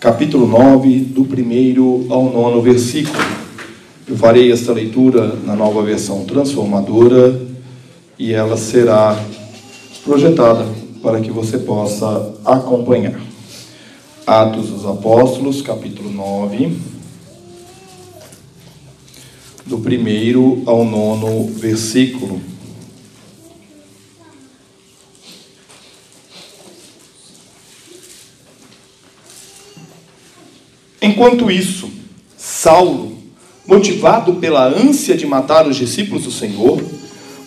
capítulo 9, do primeiro ao nono versículo. Eu farei esta leitura na nova versão transformadora e ela será projetada para que você possa acompanhar. Atos dos Apóstolos, capítulo 9, do primeiro ao nono versículo. Enquanto isso, Saulo, motivado pela ânsia de matar os discípulos do Senhor,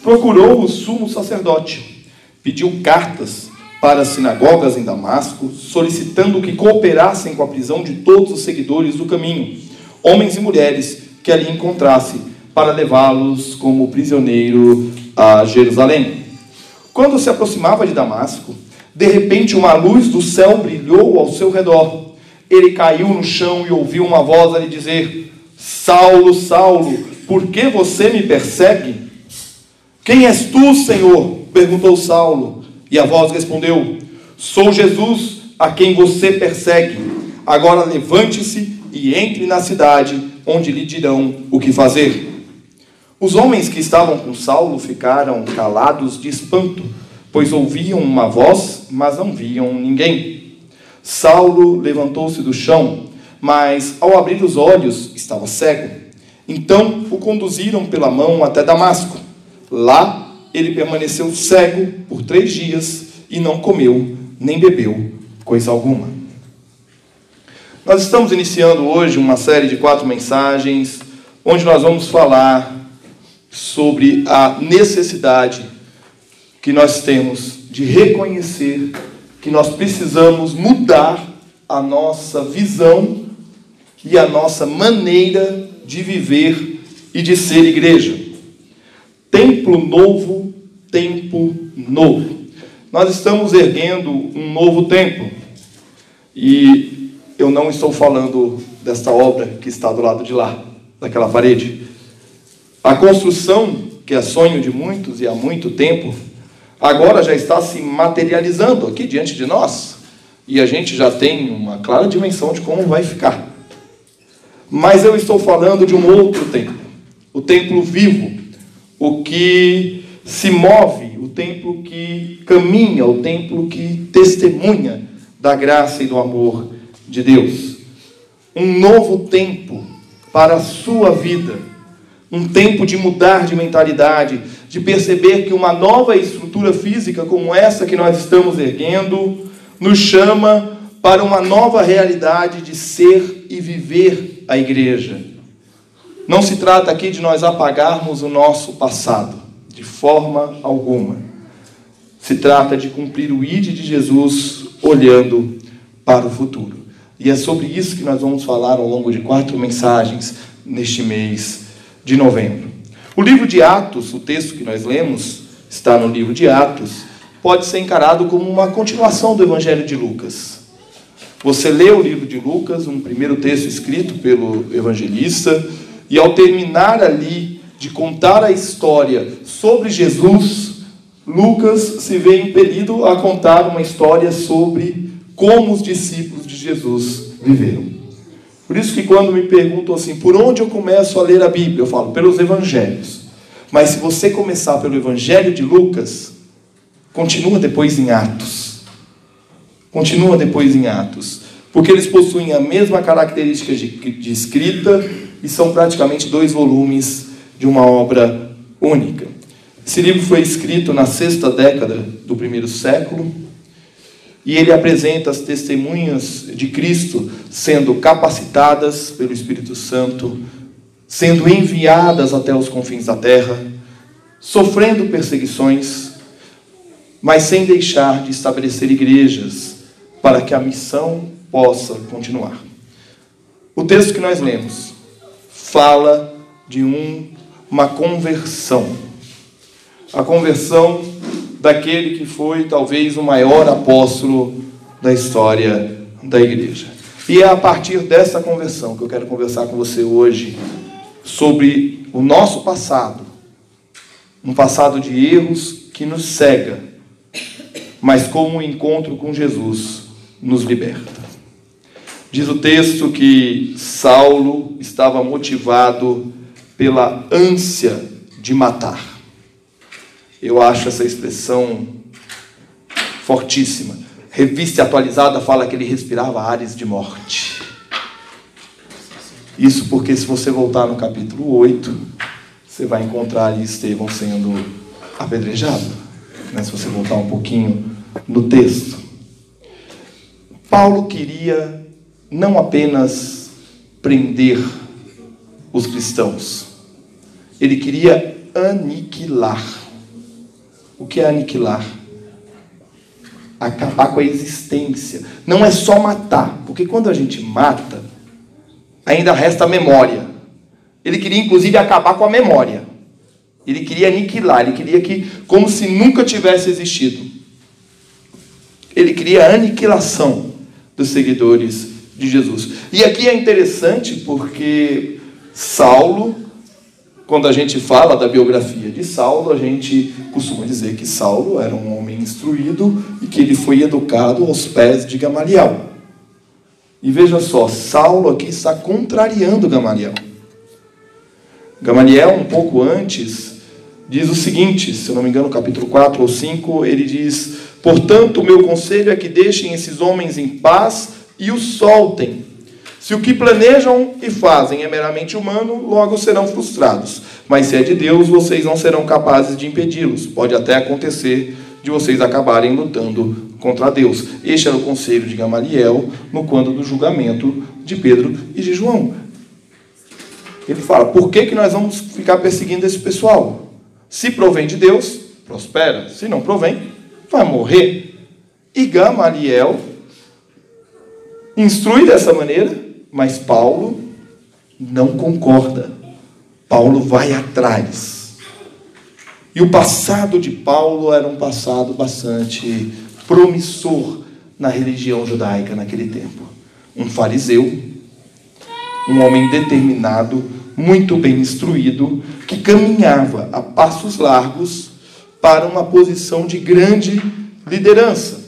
procurou o sumo sacerdote, pediu cartas para as sinagogas em Damasco, solicitando que cooperassem com a prisão de todos os seguidores do caminho, homens e mulheres que ali encontrasse, para levá-los como prisioneiro a Jerusalém. Quando se aproximava de Damasco, de repente uma luz do céu brilhou ao seu redor ele caiu no chão e ouviu uma voz a lhe dizer: Saulo, Saulo, por que você me persegue? Quem és tu, Senhor? perguntou Saulo. E a voz respondeu: Sou Jesus a quem você persegue. Agora levante-se e entre na cidade, onde lhe dirão o que fazer. Os homens que estavam com Saulo ficaram calados de espanto, pois ouviam uma voz, mas não viam ninguém. Saulo levantou-se do chão, mas ao abrir os olhos estava cego. Então o conduziram pela mão até Damasco. Lá ele permaneceu cego por três dias e não comeu nem bebeu coisa alguma. Nós estamos iniciando hoje uma série de quatro mensagens onde nós vamos falar sobre a necessidade que nós temos de reconhecer que nós precisamos mudar a nossa visão e a nossa maneira de viver e de ser igreja. Templo novo, tempo novo. Nós estamos erguendo um novo templo. E eu não estou falando desta obra que está do lado de lá, daquela parede. A construção, que é sonho de muitos e há muito tempo, agora já está se materializando aqui diante de nós. E a gente já tem uma clara dimensão de como vai ficar. Mas eu estou falando de um outro templo, o templo vivo, o que se move, o templo que caminha, o templo que testemunha da graça e do amor de Deus. Um novo tempo para a sua vida, um tempo de mudar de mentalidade, de perceber que uma nova estrutura física como essa que nós estamos erguendo nos chama para uma nova realidade de ser e viver a igreja. Não se trata aqui de nós apagarmos o nosso passado, de forma alguma. Se trata de cumprir o ID de Jesus olhando para o futuro. E é sobre isso que nós vamos falar ao longo de quatro mensagens neste mês de novembro. O livro de Atos, o texto que nós lemos, está no livro de Atos, pode ser encarado como uma continuação do Evangelho de Lucas. Você lê o livro de Lucas, um primeiro texto escrito pelo evangelista, e ao terminar ali de contar a história sobre Jesus, Lucas se vê impelido a contar uma história sobre como os discípulos de Jesus viveram. Por isso que quando me perguntam assim, por onde eu começo a ler a Bíblia? Eu falo, pelos evangelhos. Mas se você começar pelo evangelho de Lucas, continua depois em Atos. Continua depois em Atos. Porque eles possuem a mesma característica de, de escrita e são praticamente dois volumes de uma obra única. Esse livro foi escrito na sexta década do primeiro século e ele apresenta as testemunhas de Cristo sendo capacitadas pelo Espírito Santo, sendo enviadas até os confins da terra, sofrendo perseguições, mas sem deixar de estabelecer igrejas para que a missão possa continuar. O texto que nós lemos fala de um, uma conversão. A conversão daquele que foi talvez o maior apóstolo da história da igreja. E é a partir dessa conversão que eu quero conversar com você hoje sobre o nosso passado. Um passado de erros que nos cega, mas como o encontro com Jesus nos liberta. Diz o texto que Saulo estava motivado pela ânsia de matar. Eu acho essa expressão fortíssima. Revista atualizada fala que ele respirava ares de morte. Isso porque, se você voltar no capítulo 8, você vai encontrar ali Estevão sendo apedrejado. Né? Se você voltar um pouquinho no texto. Paulo queria não apenas prender os cristãos, ele queria aniquilar. O que é aniquilar? Acabar com a existência. Não é só matar, porque quando a gente mata, ainda resta a memória. Ele queria inclusive acabar com a memória. Ele queria aniquilar, ele queria que, como se nunca tivesse existido. Ele queria a aniquilação dos seguidores de Jesus. E aqui é interessante porque Saulo, quando a gente fala da biografia de Saulo, a gente costuma dizer que Saulo era um homem instruído e que ele foi educado aos pés de Gamaliel. E veja só, Saulo aqui está contrariando Gamaliel. Gamaliel, um pouco antes, diz o seguinte, se eu não me engano, capítulo 4 ou 5, ele diz: Portanto, o meu conselho é que deixem esses homens em paz e os soltem. Se o que planejam e fazem é meramente humano, logo serão frustrados. Mas se é de Deus, vocês não serão capazes de impedi-los. Pode até acontecer de vocês acabarem lutando contra Deus. Este era o conselho de Gamaliel no quando do julgamento de Pedro e de João. Ele fala: por que, que nós vamos ficar perseguindo esse pessoal? Se provém de Deus, prospera. Se não provém, vai morrer. E Gamaliel instrui dessa maneira, mas Paulo não concorda. Paulo vai atrás. E o passado de Paulo era um passado bastante promissor na religião judaica naquele tempo. Um fariseu, um homem determinado, muito bem instruído, que caminhava a passos largos para uma posição de grande liderança.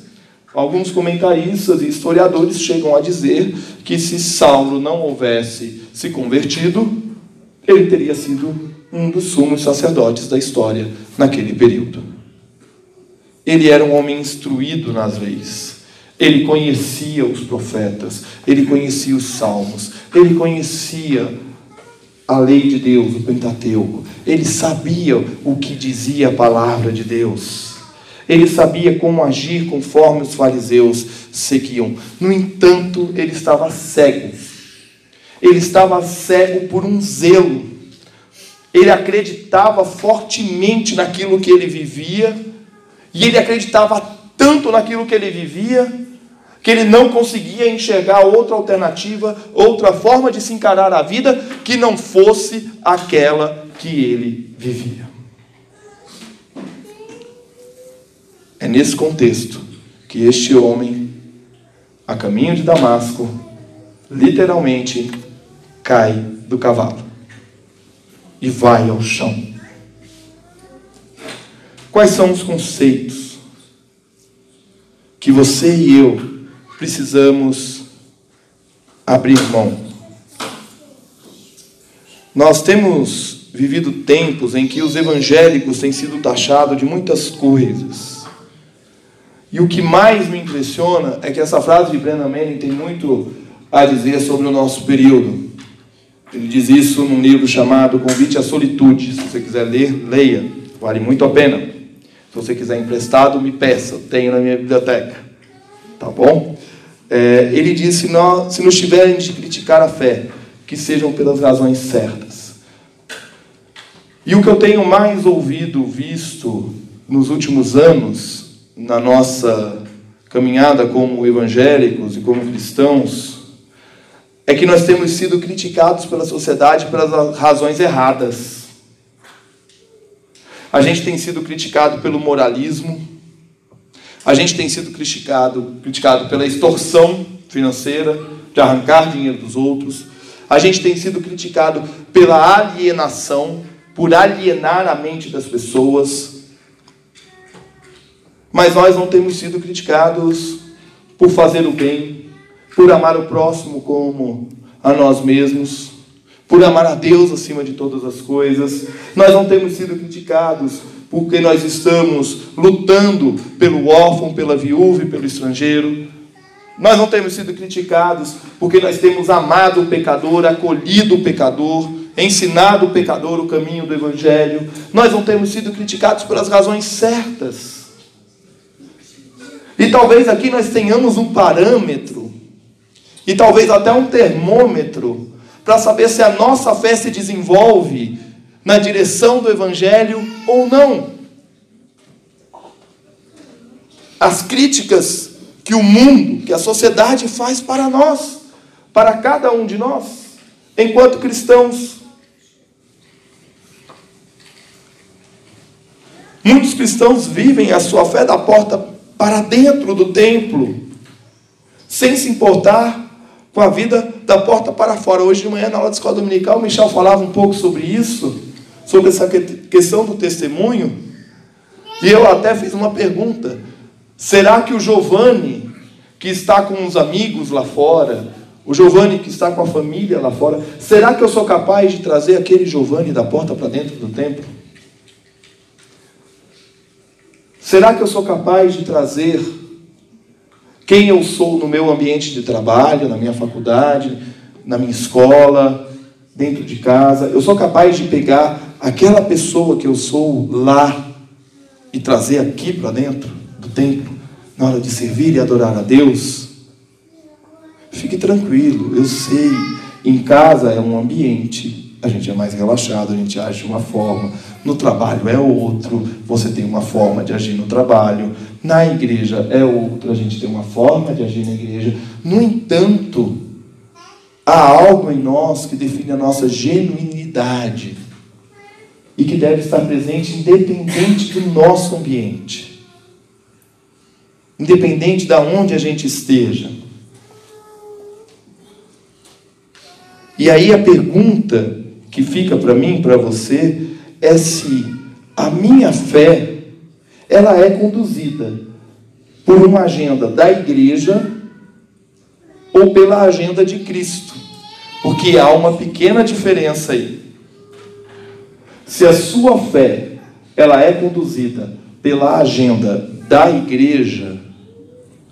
Alguns comentaristas e historiadores chegam a dizer que se Saulo não houvesse se convertido, ele teria sido um dos sumos sacerdotes da história naquele período. Ele era um homem instruído nas leis. Ele conhecia os profetas, ele conhecia os salmos, ele conhecia a lei de Deus, o Pentateuco. Ele sabia o que dizia a palavra de Deus. Ele sabia como agir conforme os fariseus seguiam. No entanto, ele estava cego. Ele estava cego por um zelo. Ele acreditava fortemente naquilo que ele vivia, e ele acreditava tanto naquilo que ele vivia, que ele não conseguia enxergar outra alternativa, outra forma de se encarar a vida que não fosse aquela que ele vivia. É nesse contexto que este homem, a caminho de Damasco, literalmente cai do cavalo e vai ao chão. Quais são os conceitos que você e eu precisamos abrir mão? Nós temos vivido tempos em que os evangélicos têm sido taxados de muitas coisas e o que mais me impressiona é que essa frase de Brennan Manning tem muito a dizer sobre o nosso período. Ele diz isso num livro chamado Convite à Solitude. Se você quiser ler, leia. Vale muito a pena. Se você quiser emprestado, me peça. Tenho na minha biblioteca. Tá bom? É, ele diz: se, nós, se nos tiverem de criticar a fé, que sejam pelas razões certas. E o que eu tenho mais ouvido, visto nos últimos anos, na nossa caminhada como evangélicos e como cristãos é que nós temos sido criticados pela sociedade pelas razões erradas. A gente tem sido criticado pelo moralismo, a gente tem sido criticado, criticado pela extorsão financeira, de arrancar dinheiro dos outros, a gente tem sido criticado pela alienação, por alienar a mente das pessoas, mas nós não temos sido criticados por fazer o bem, por amar o próximo como a nós mesmos, por amar a Deus acima de todas as coisas. Nós não temos sido criticados porque nós estamos lutando pelo órfão, pela viúva e pelo estrangeiro. Nós não temos sido criticados porque nós temos amado o pecador, acolhido o pecador, ensinado o pecador o caminho do Evangelho. Nós não temos sido criticados pelas razões certas. E talvez aqui nós tenhamos um parâmetro, e talvez até um termômetro, para saber se a nossa fé se desenvolve na direção do Evangelho ou não. As críticas que o mundo, que a sociedade faz para nós, para cada um de nós, enquanto cristãos. Muitos cristãos vivem a sua fé da porta para dentro do templo, sem se importar com a vida da porta para fora. Hoje de manhã, na aula de escola dominical, o Michel falava um pouco sobre isso, sobre essa questão do testemunho, e eu até fiz uma pergunta: será que o Giovanni, que está com os amigos lá fora, o Giovanni que está com a família lá fora, será que eu sou capaz de trazer aquele Giovanni da porta para dentro do templo? Será que eu sou capaz de trazer quem eu sou no meu ambiente de trabalho, na minha faculdade, na minha escola, dentro de casa? Eu sou capaz de pegar aquela pessoa que eu sou lá e trazer aqui para dentro do templo, na hora de servir e adorar a Deus? Fique tranquilo, eu sei, em casa é um ambiente, a gente é mais relaxado, a gente age de uma forma, no trabalho é outro, você tem uma forma de agir no trabalho, na igreja é outra, a gente tem uma forma de agir na igreja. No entanto, há algo em nós que define a nossa genuinidade e que deve estar presente independente do nosso ambiente. Independente de onde a gente esteja. E aí a pergunta que fica para mim, para você, é se a minha fé ela é conduzida por uma agenda da igreja ou pela agenda de Cristo. Porque há uma pequena diferença aí. Se a sua fé ela é conduzida pela agenda da igreja,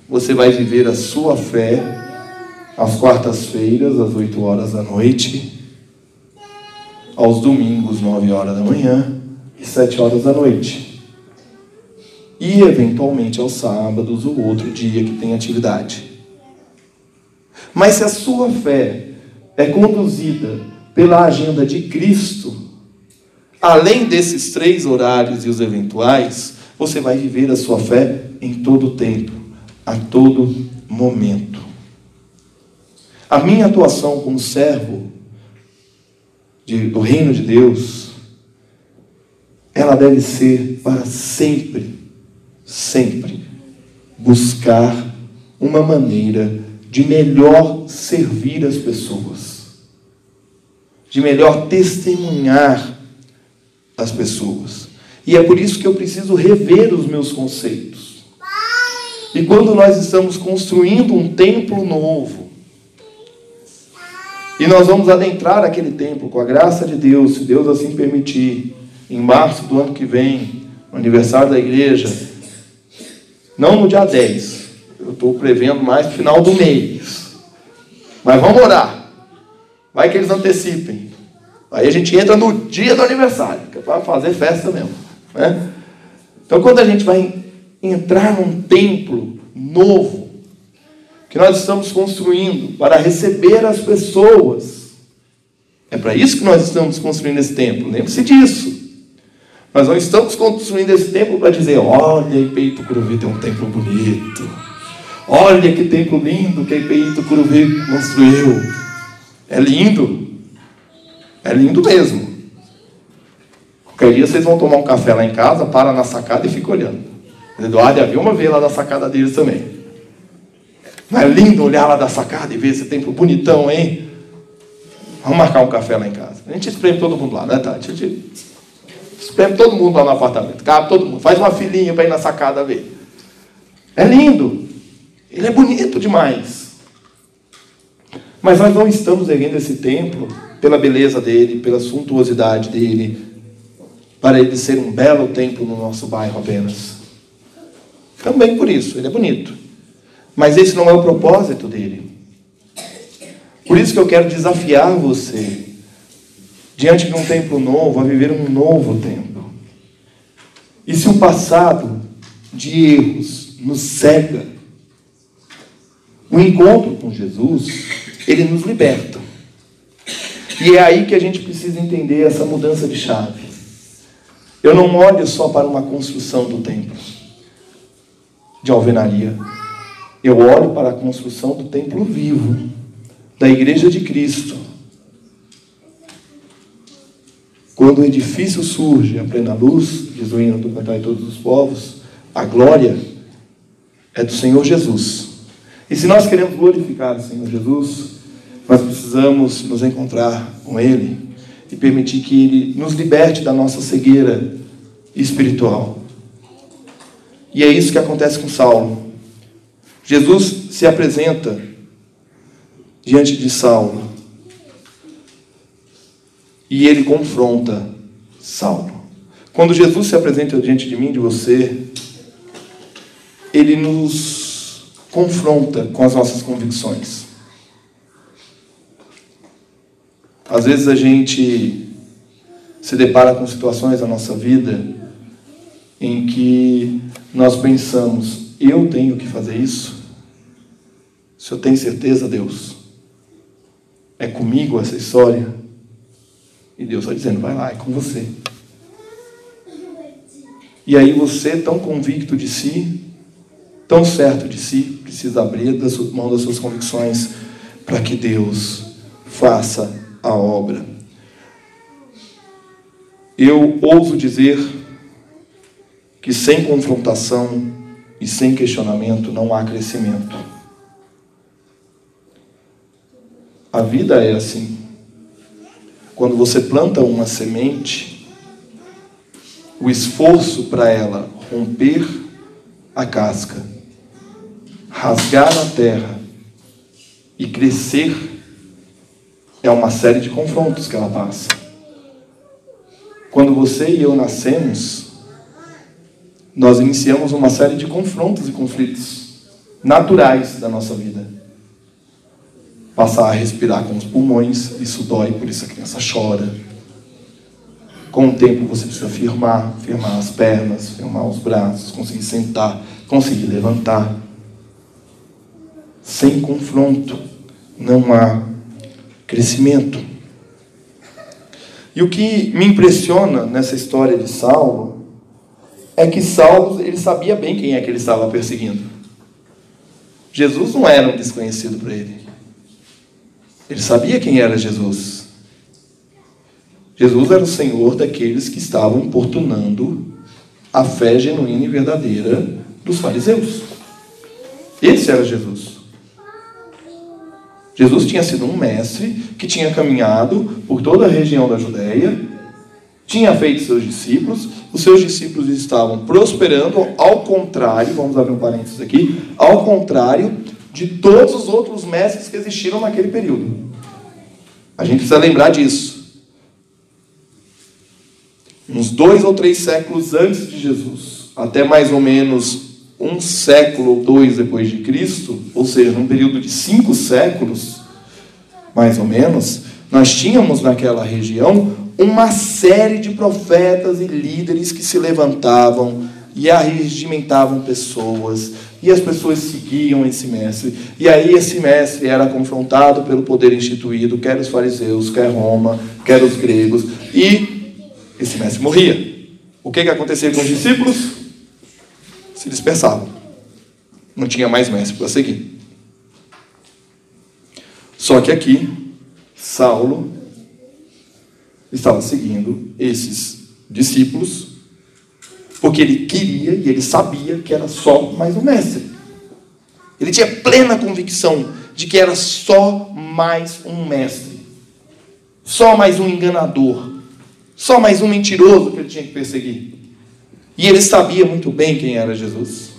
você vai viver a sua fé às quartas-feiras, às 8 horas da noite, aos domingos, 9 horas da manhã e 7 horas da noite. E, eventualmente, aos sábados ou outro dia que tem atividade. Mas se a sua fé é conduzida pela agenda de Cristo, além desses três horários e os eventuais, você vai viver a sua fé em todo tempo, a todo momento. A minha atuação como servo de, do reino de Deus, ela deve ser para sempre, sempre buscar uma maneira de melhor servir as pessoas, de melhor testemunhar as pessoas. E é por isso que eu preciso rever os meus conceitos. E quando nós estamos construindo um templo novo, e nós vamos adentrar aquele templo com a graça de Deus, se Deus assim permitir, em março do ano que vem, no aniversário da igreja. Não no dia 10, eu estou prevendo mais no final do mês. Mas vamos orar. Vai que eles antecipem. Aí a gente entra no dia do aniversário, que é para fazer festa mesmo. Né? Então, quando a gente vai entrar num templo novo, que nós estamos construindo para receber as pessoas. É para isso que nós estamos construindo esse templo, lembre-se disso. Nós não estamos construindo esse templo para dizer, olha, Peito Curuvi tem um templo bonito. Olha que templo lindo que a IPI Tucuruvi construiu. É lindo. É lindo mesmo. Qualquer dia vocês vão tomar um café lá em casa, para na sacada e fica olhando. Eduardo e a Vilma vê lá da sacada deles também. Não é lindo olhar lá da sacada e ver esse templo bonitão, hein? Vamos marcar um café lá em casa. A gente espreme todo mundo lá, né, Tati? A gente espreme todo mundo lá no apartamento. Cabe todo mundo. Faz uma filinha para ir na sacada ver. É lindo. Ele é bonito demais. Mas nós não estamos erguendo esse templo pela beleza dele, pela suntuosidade dele, para ele ser um belo templo no nosso bairro apenas. Também por isso, ele é bonito. Mas esse não é o propósito dele. Por isso que eu quero desafiar você, diante de um templo novo, a viver um novo templo. E se o passado de erros nos cega, o encontro com Jesus, ele nos liberta. E é aí que a gente precisa entender essa mudança de chave. Eu não olho só para uma construção do templo de alvenaria. Eu olho para a construção do templo vivo, da igreja de Cristo. Quando o edifício surge a plena luz, diz o hino do Cantar de Todos os Povos, a glória é do Senhor Jesus. E se nós queremos glorificar o Senhor Jesus, nós precisamos nos encontrar com Ele e permitir que Ele nos liberte da nossa cegueira espiritual. E é isso que acontece com Saulo. Jesus se apresenta diante de Saulo e ele confronta Saulo. Quando Jesus se apresenta diante de mim, de você, ele nos confronta com as nossas convicções. Às vezes a gente se depara com situações na nossa vida em que nós pensamos, eu tenho que fazer isso? Se eu tenho certeza, Deus, é comigo essa história? E Deus está dizendo, vai lá, é com você. E aí você, tão convicto de si, tão certo de si, precisa abrir mão das suas convicções para que Deus faça a obra. Eu ouso dizer que sem confrontação e sem questionamento não há crescimento. A vida é assim. Quando você planta uma semente, o esforço para ela romper a casca, rasgar a terra e crescer é uma série de confrontos que ela passa. Quando você e eu nascemos, nós iniciamos uma série de confrontos e conflitos naturais da nossa vida. Passar a respirar com os pulmões, isso dói, por isso a criança chora. Com o tempo você precisa firmar, firmar as pernas, firmar os braços, conseguir sentar, conseguir levantar. Sem confronto não há crescimento. E o que me impressiona nessa história de Saulo é que Saulo ele sabia bem quem é que ele estava perseguindo. Jesus não era um desconhecido para ele. Ele sabia quem era Jesus. Jesus era o Senhor daqueles que estavam importunando a fé genuína e verdadeira dos fariseus. Esse era Jesus. Jesus tinha sido um mestre que tinha caminhado por toda a região da Judéia, tinha feito seus discípulos, os seus discípulos estavam prosperando, ao contrário, vamos abrir um parênteses aqui, ao contrário de todos os outros mestres que existiram naquele período. A gente precisa lembrar disso. Uns dois ou três séculos antes de Jesus, até mais ou menos um século ou dois depois de Cristo, ou seja, num período de cinco séculos, mais ou menos, nós tínhamos naquela região uma série de profetas e líderes que se levantavam e arregimentavam pessoas, e as pessoas seguiam esse mestre. E aí esse mestre era confrontado pelo poder instituído, quer os fariseus, quer Roma, quer os gregos, e esse mestre morria. O que, que acontecia com os discípulos? Se dispersavam. Não tinha mais mestre para seguir. Só que aqui, Saulo estava seguindo esses discípulos, porque ele queria e ele sabia que era só mais um mestre. Ele tinha plena convicção de que era só mais um mestre, só mais um enganador, só mais um mentiroso que ele tinha que perseguir. E ele sabia muito bem quem era Jesus.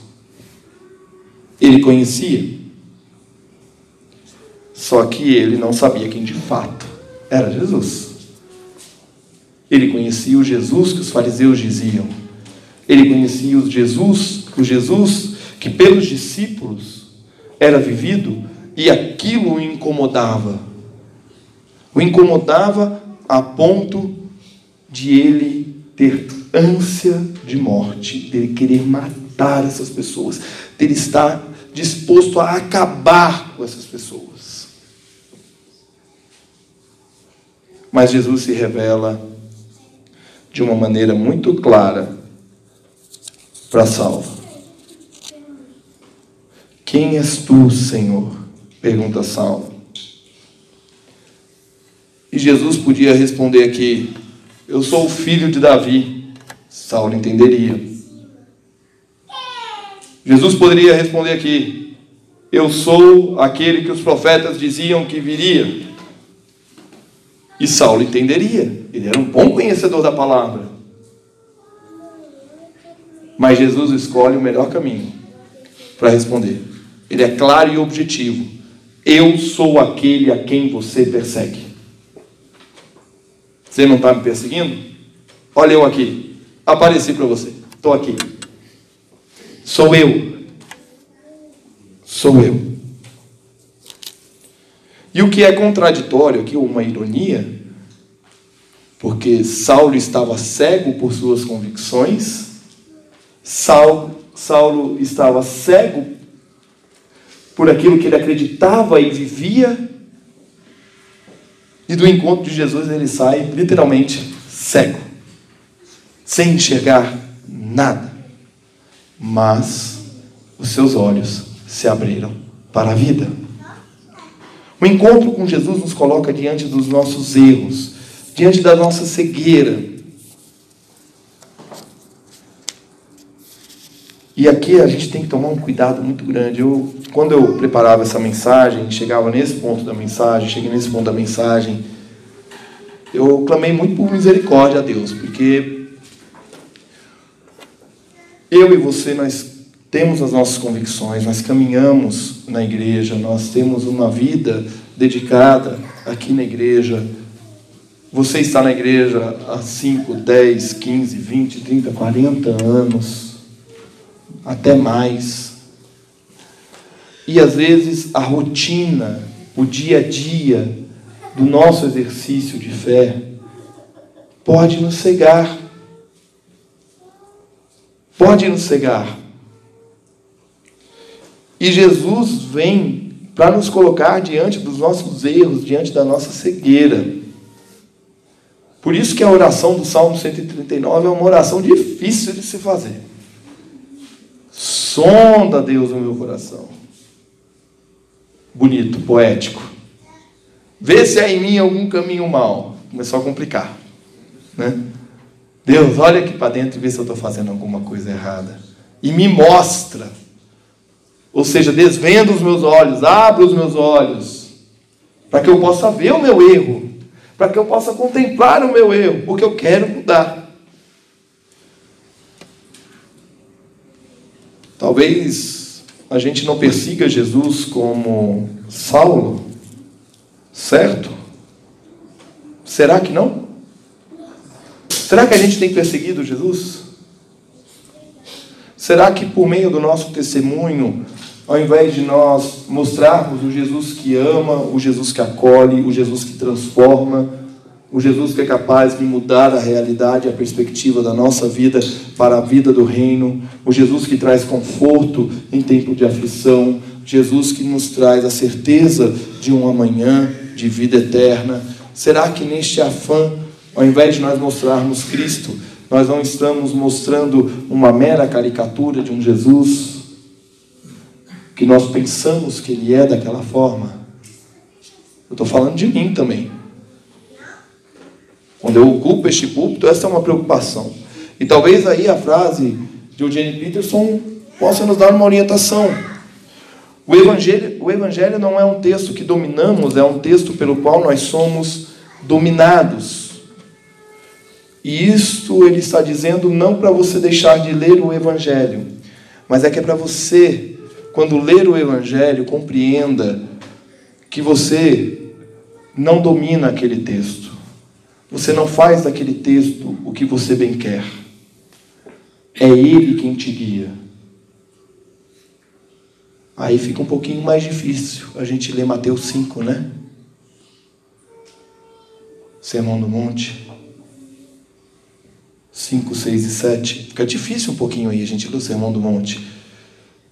Ele conhecia. Só que ele não sabia quem de fato era Jesus. Ele conhecia o Jesus que os fariseus diziam. Ele conhecia o Jesus, o Jesus que pelos discípulos era vivido e aquilo o incomodava. O incomodava a ponto de ele ter ânsia de morte, dele querer matar essas pessoas, dele estar disposto a acabar com essas pessoas. Mas Jesus se revela de uma maneira muito clara para Saulo. Quem és tu, Senhor? pergunta Saulo. E Jesus podia responder aqui: Eu sou o filho de Davi. Saulo entenderia. Jesus poderia responder aqui: Eu sou aquele que os profetas diziam que viria. E Saulo entenderia. Ele era um bom conhecedor da palavra. Mas Jesus escolhe o melhor caminho para responder. Ele é claro e objetivo. Eu sou aquele a quem você persegue. Você não está me perseguindo? Olha eu aqui. Apareci para você. Estou aqui. Sou eu. Sou eu. E o que é contraditório aqui, uma ironia, porque Saulo estava cego por suas convicções, Saulo, Saulo estava cego por aquilo que ele acreditava e vivia, e do encontro de Jesus ele sai literalmente cego, sem enxergar nada, mas os seus olhos se abriram para a vida. O encontro com Jesus nos coloca diante dos nossos erros, diante da nossa cegueira. E aqui a gente tem que tomar um cuidado muito grande. Eu, quando eu preparava essa mensagem, chegava nesse ponto da mensagem, cheguei nesse ponto da mensagem, eu clamei muito por misericórdia a Deus, porque eu e você, nós temos as nossas convicções, nós caminhamos na igreja, nós temos uma vida dedicada aqui na igreja. Você está na igreja há 5, 10, 15, 20, 30, 40 anos, até mais. E às vezes a rotina, o dia a dia do nosso exercício de fé pode nos cegar. Pode nos cegar. E Jesus vem para nos colocar diante dos nossos erros, diante da nossa cegueira. Por isso que a oração do Salmo 139 é uma oração difícil de se fazer. Sonda, Deus, o meu coração. Bonito, poético. Vê se há em mim algum caminho mal. Começou a complicar. Né? Deus, olha aqui para dentro e vê se eu estou fazendo alguma coisa errada. E me mostra ou seja, desvenda os meus olhos, abra os meus olhos, para que eu possa ver o meu erro, para que eu possa contemplar o meu erro, porque eu quero mudar. Talvez a gente não persiga Jesus como Saulo, certo? Será que não? Será que a gente tem perseguido Jesus? Será que por meio do nosso testemunho ao invés de nós mostrarmos o Jesus que ama, o Jesus que acolhe, o Jesus que transforma, o Jesus que é capaz de mudar a realidade, a perspectiva da nossa vida para a vida do reino, o Jesus que traz conforto em tempo de aflição, Jesus que nos traz a certeza de um amanhã de vida eterna. Será que neste afã, ao invés de nós mostrarmos Cristo, nós não estamos mostrando uma mera caricatura de um Jesus que nós pensamos que Ele é daquela forma. Eu estou falando de mim também. Quando eu ocupo este púlpito, essa é uma preocupação. E talvez aí a frase de Eugene Peterson possa nos dar uma orientação. O evangelho, o evangelho não é um texto que dominamos, é um texto pelo qual nós somos dominados. E isto ele está dizendo não para você deixar de ler o evangelho, mas é que é para você, quando ler o evangelho, compreenda que você não domina aquele texto. Você não faz daquele texto o que você bem quer. É ele quem te guia. Aí fica um pouquinho mais difícil a gente ler Mateus 5, né? Sermão do Monte. 5, 6 e 7. Fica difícil um pouquinho aí a gente ler o Sermão do Monte.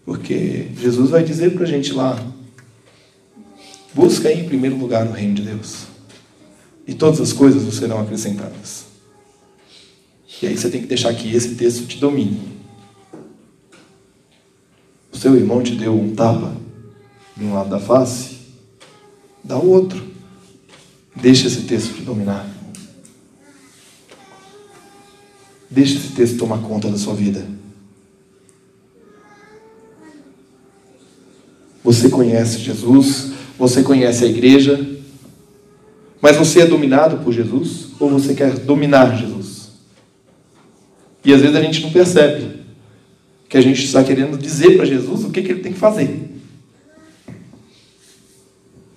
Porque Jesus vai dizer para a gente lá: busca em primeiro lugar o reino de Deus. E todas as coisas vos serão acrescentadas. E aí você tem que deixar que esse texto te domine. O seu irmão te deu um tapa de um lado da face, dá o outro. Deixa esse texto te dominar. Deixa esse texto tomar conta da sua vida. Você conhece Jesus, você conhece a igreja, mas você é dominado por Jesus ou você quer dominar Jesus? E às vezes a gente não percebe que a gente está querendo dizer para Jesus o que, que ele tem que fazer.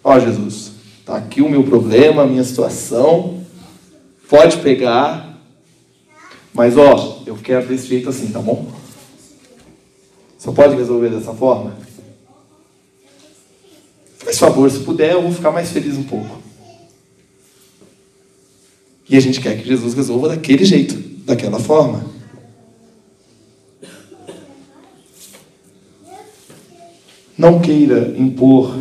Ó oh, Jesus, está aqui o meu problema, a minha situação, pode pegar, mas ó, oh, eu quero desse jeito assim, tá bom? Só pode resolver dessa forma? Faz favor, se puder, eu vou ficar mais feliz um pouco. E a gente quer que Jesus resolva daquele jeito, daquela forma. Não queira impor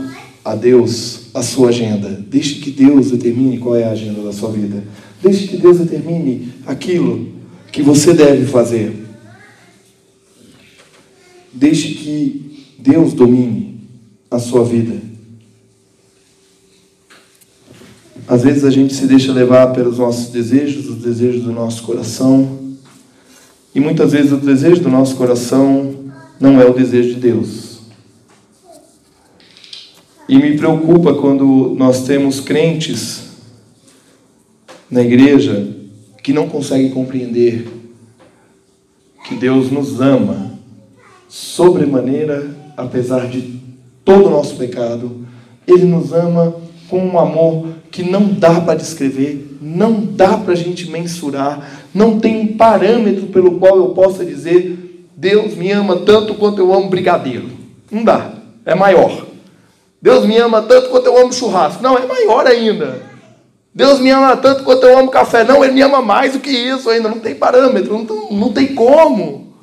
a Deus a sua agenda. Deixe que Deus determine qual é a agenda da sua vida. Deixe que Deus determine aquilo que você deve fazer. Deixe que Deus domine a sua vida. Às vezes a gente se deixa levar pelos nossos desejos, os desejos do nosso coração. E muitas vezes o desejo do nosso coração não é o desejo de Deus. E me preocupa quando nós temos crentes na igreja que não conseguem compreender que Deus nos ama sobremaneira, apesar de todo o nosso pecado. Ele nos ama com um amor que não dá para descrever, não dá para a gente mensurar, não tem um parâmetro pelo qual eu possa dizer Deus me ama tanto quanto eu amo brigadeiro. Não dá, é maior. Deus me ama tanto quanto eu amo churrasco. Não, é maior ainda. Deus me ama tanto quanto eu amo café. Não, Ele me ama mais do que isso ainda. Não tem parâmetro, não, não tem como.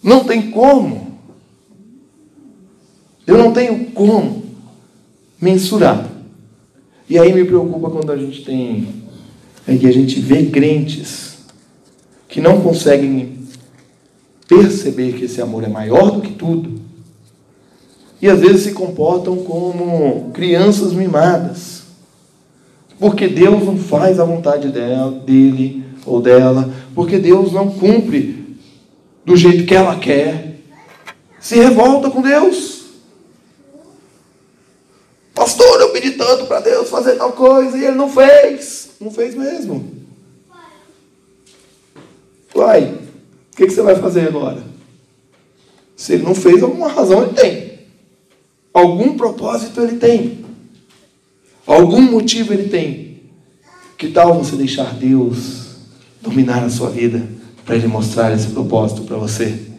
Não tem como. Eu não tenho como mensurar. E aí me preocupa quando a gente tem, é que a gente vê crentes que não conseguem perceber que esse amor é maior do que tudo e às vezes se comportam como crianças mimadas. Porque Deus não faz a vontade dela, dele ou dela, porque Deus não cumpre do jeito que ela quer. Se revolta com Deus. Pastor, eu pedi tanto para Deus fazer tal coisa e ele não fez. Não fez mesmo. Uai, o que, que você vai fazer agora? Se ele não fez, alguma razão ele tem. Algum propósito ele tem. Algum motivo ele tem. Que tal você deixar Deus dominar a sua vida para ele mostrar esse propósito para você?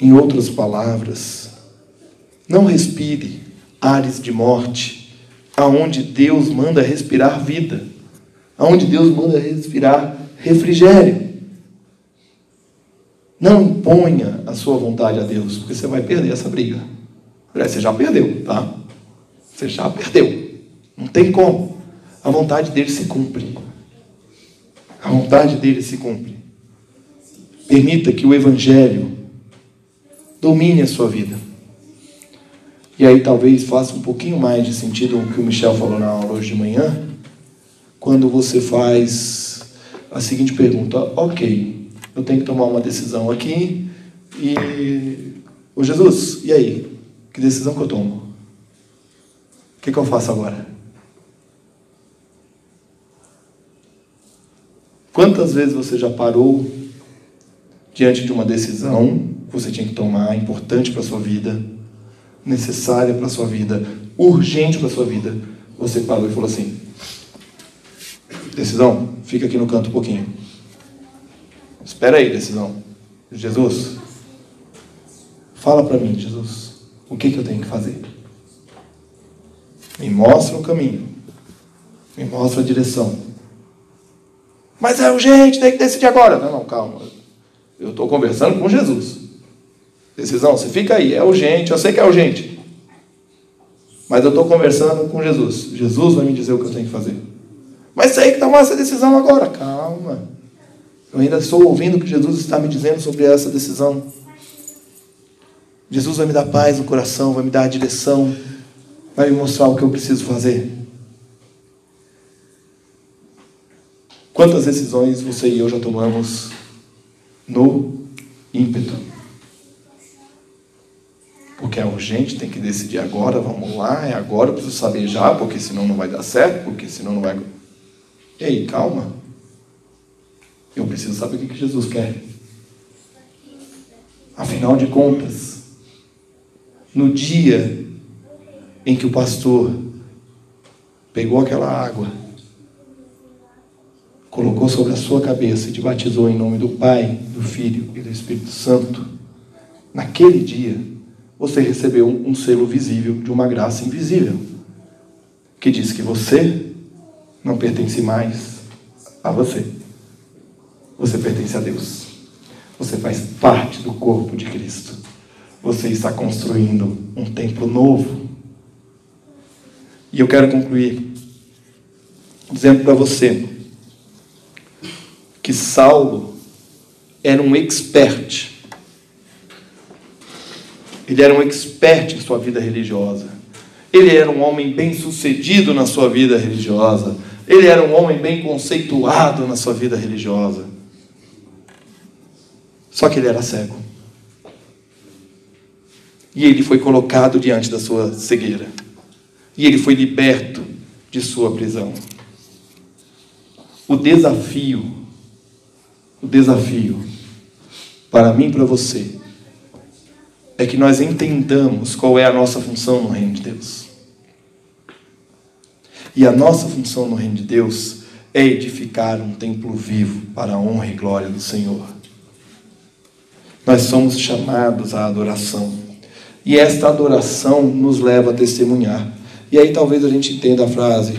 Em outras palavras, não respire ares de morte, aonde Deus manda respirar vida, aonde Deus manda respirar refrigério. Não imponha a sua vontade a Deus, porque você vai perder essa briga. Você já perdeu, tá? Você já perdeu. Não tem como. A vontade dele se cumpre. A vontade dele se cumpre. Permita que o Evangelho domine a sua vida. E aí talvez faça um pouquinho mais de sentido o que o Michel falou na aula hoje de manhã, quando você faz a seguinte pergunta: Ok, eu tenho que tomar uma decisão aqui e. Ô Jesus, e aí? Que decisão que eu tomo? O que, que eu faço agora? Quantas vezes você já parou diante de uma decisão que você tinha que tomar, importante para a sua vida, necessária para a sua vida, urgente para a sua vida? Você parou e falou assim: Decisão, fica aqui no canto um pouquinho. Espera aí, decisão. Jesus, fala para mim, Jesus, o que, que eu tenho que fazer? Me mostra o caminho, me mostra a direção. Mas é urgente, tem que decidir agora. Não, não, calma. Eu estou conversando com Jesus. Decisão, você fica aí, é urgente, eu sei que é urgente. Mas eu estou conversando com Jesus. Jesus vai me dizer o que eu tenho que fazer. Mas sei que tomar essa decisão agora. Calma. Eu ainda estou ouvindo o que Jesus está me dizendo sobre essa decisão. Jesus vai me dar paz no coração, vai me dar a direção, vai me mostrar o que eu preciso fazer. Quantas decisões você e eu já tomamos no ímpeto? É urgente, tem que decidir agora, vamos lá, é agora, eu preciso saber já, porque senão não vai dar certo, porque senão não vai. Ei, calma. Eu preciso saber o que Jesus quer. Afinal de contas, no dia em que o pastor pegou aquela água colocou sobre a sua cabeça e te batizou em nome do Pai, do Filho e do Espírito Santo, naquele dia você recebeu um selo visível de uma graça invisível, que diz que você não pertence mais a você. Você pertence a Deus. Você faz parte do corpo de Cristo. Você está construindo um templo novo. E eu quero concluir dizendo para você que Saulo era um expert. Ele era um expert em sua vida religiosa. Ele era um homem bem sucedido na sua vida religiosa. Ele era um homem bem conceituado na sua vida religiosa. Só que ele era cego. E ele foi colocado diante da sua cegueira. E ele foi liberto de sua prisão. O desafio o desafio para mim e para você é que nós entendamos qual é a nossa função no reino de Deus. E a nossa função no reino de Deus é edificar um templo vivo para a honra e glória do Senhor. Nós somos chamados à adoração. E esta adoração nos leva a testemunhar. E aí talvez a gente entenda a frase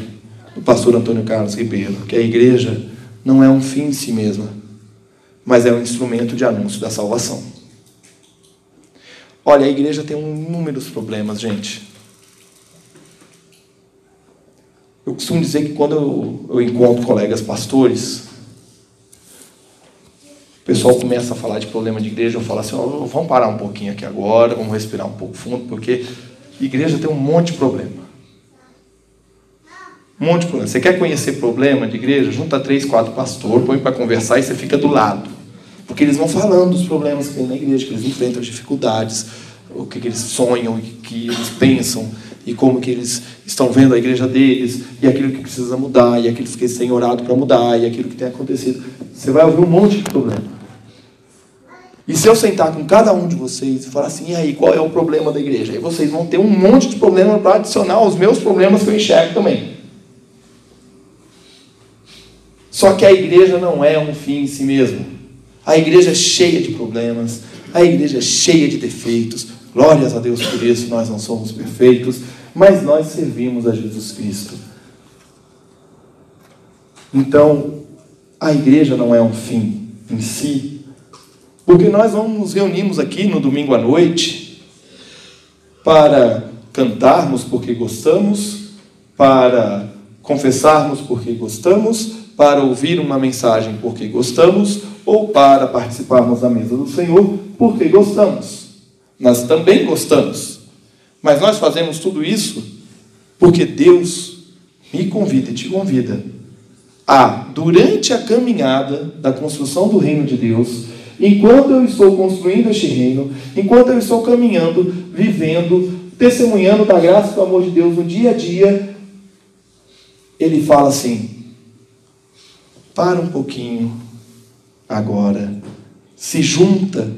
do pastor Antônio Carlos Ribeiro, que a igreja não é um fim em si mesma, mas é um instrumento de anúncio da salvação. Olha, a igreja tem inúmeros problemas, gente. Eu costumo dizer que quando eu, encontro colegas pastores, o pessoal começa a falar de problema de igreja, eu falo assim, oh, vamos parar um pouquinho aqui agora, vamos respirar um pouco fundo, porque igreja tem um monte de problema. Um monte de problema. Você quer conhecer problema de igreja? Junta três, quatro pastores, põe para conversar e você fica do lado. Porque eles vão falando dos problemas que tem na igreja, que eles enfrentam, as dificuldades, o que, que eles sonham, o que eles pensam, e como que eles estão vendo a igreja deles, e aquilo que precisa mudar, e aquilo que eles têm orado para mudar, e aquilo que tem acontecido. Você vai ouvir um monte de problema. E se eu sentar com cada um de vocês e falar assim, e aí, qual é o problema da igreja? Aí vocês vão ter um monte de problema para adicionar aos meus problemas que eu enxergo também. Só que a igreja não é um fim em si mesmo. A igreja é cheia de problemas, a igreja é cheia de defeitos. Glórias a Deus por isso, nós não somos perfeitos, mas nós servimos a Jesus Cristo. Então, a igreja não é um fim em si, porque nós vamos nos reunimos aqui no domingo à noite para cantarmos porque gostamos, para confessarmos porque gostamos, para ouvir uma mensagem porque gostamos ou para participarmos da mesa do Senhor, porque gostamos. Nós também gostamos. Mas nós fazemos tudo isso porque Deus me convida e te convida a, durante a caminhada da construção do reino de Deus, enquanto eu estou construindo este reino, enquanto eu estou caminhando, vivendo, testemunhando da graça e do amor de Deus no dia a dia, ele fala assim: para um pouquinho agora, se junta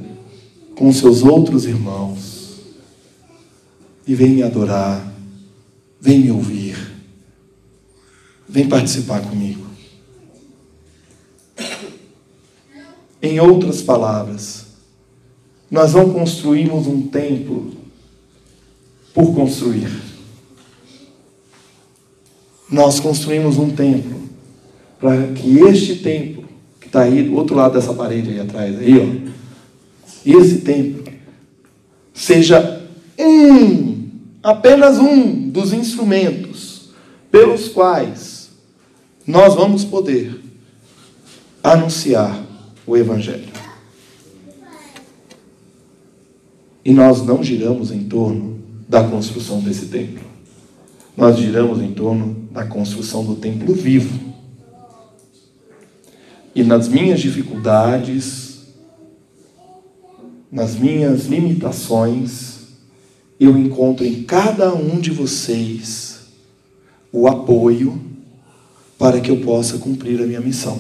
com seus outros irmãos e vem me adorar, vem me ouvir, vem participar comigo. Em outras palavras, nós não construímos um templo por construir. Nós construímos um templo para que este templo, está aí do outro lado dessa parede aí atrás, aí, ó, esse templo seja um, apenas um dos instrumentos pelos quais nós vamos poder anunciar o Evangelho. E nós não giramos em torno da construção desse templo. Nós giramos em torno da construção do templo vivo. E nas minhas dificuldades, nas minhas limitações, eu encontro em cada um de vocês o apoio para que eu possa cumprir a minha missão.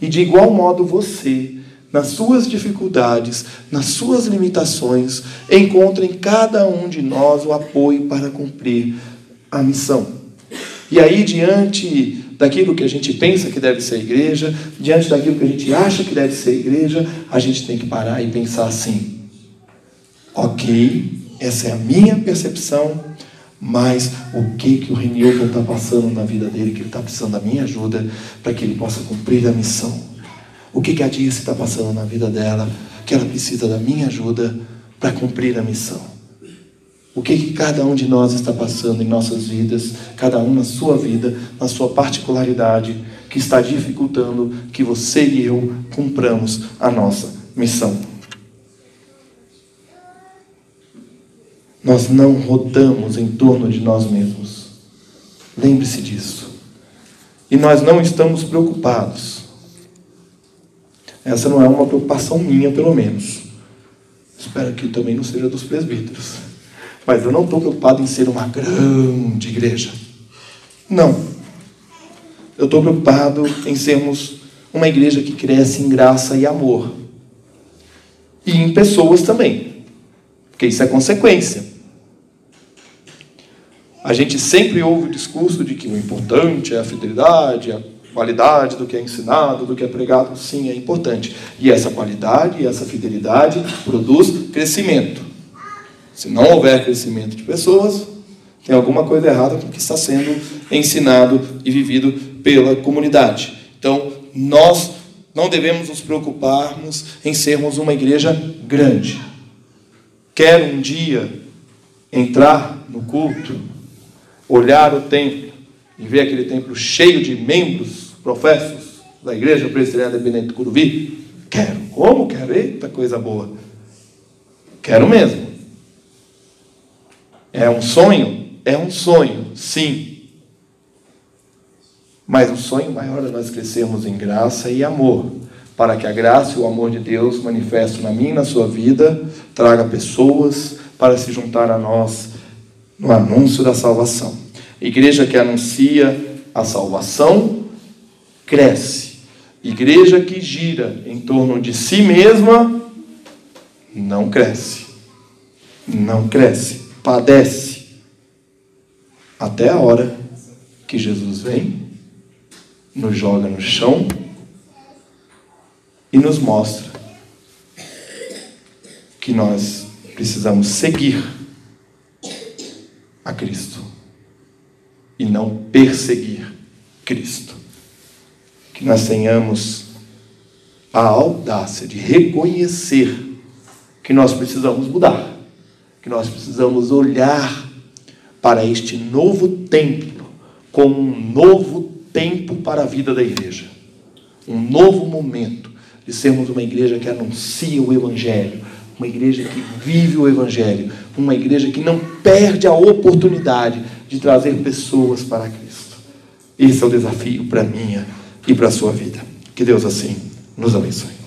E de igual modo você, nas suas dificuldades, nas suas limitações, encontre em cada um de nós o apoio para cumprir a missão. E aí, diante daquilo que a gente pensa que deve ser igreja, diante daquilo que a gente acha que deve ser igreja, a gente tem que parar e pensar assim: ok, essa é a minha percepção, mas o que que o Renilton está passando na vida dele, que ele está precisando da minha ajuda para que ele possa cumprir a missão. O que que a Dirce está passando na vida dela, que ela precisa da minha ajuda para cumprir a missão. O que que cada um de nós está passando em nossas vidas, cada um na sua vida, na sua particularidade, que está dificultando que você e eu cumpramos a nossa missão. Nós não rodamos em torno de nós mesmos. Lembre-se disso. E nós não estamos preocupados. Essa não é uma preocupação minha, pelo menos. Espero que também não seja dos presbíteros. Mas eu não estou preocupado em ser uma grande igreja. Não. Eu estou preocupado em sermos uma igreja que cresce em graça e amor. E em pessoas também. Porque isso é consequência. A gente sempre ouve o discurso de que o importante é a fidelidade, a qualidade do que é ensinado, do que é pregado. Sim, é importante. E essa qualidade e essa fidelidade produz crescimento. Se não houver crescimento de pessoas, tem alguma coisa errada com o que está sendo ensinado e vivido pela comunidade. Então, nós não devemos nos preocuparmos em sermos uma igreja grande. Quer um dia entrar no culto olhar o templo e ver aquele templo cheio de membros professos da Igreja Presbiteriana Dependente do Curuvi? Quero. Como quero? Eita, coisa boa. Quero mesmo. É um sonho? É um sonho, sim. Mas o sonho maior é nós crescermos em graça e amor, para que a graça e o amor de Deus manifestem na minha e na sua vida, traga pessoas para se juntar a nós no anúncio da salvação. Igreja que anuncia a salvação cresce. Igreja que gira em torno de si mesma não cresce. Não cresce, padece. Até a hora que Jesus vem, nos joga no chão e nos mostra que nós precisamos seguir a Cristo e não perseguir Cristo. Que nós tenhamos a audácia de reconhecer que nós precisamos mudar, que nós precisamos olhar para este novo templo como um novo tempo para a vida da igreja, um novo momento de sermos uma igreja que anuncia o Evangelho, uma igreja que vive o Evangelho, uma igreja que não perde a oportunidade de trazer pessoas para Cristo. Esse é o desafio para a minha e para a sua vida. Que Deus assim nos abençoe.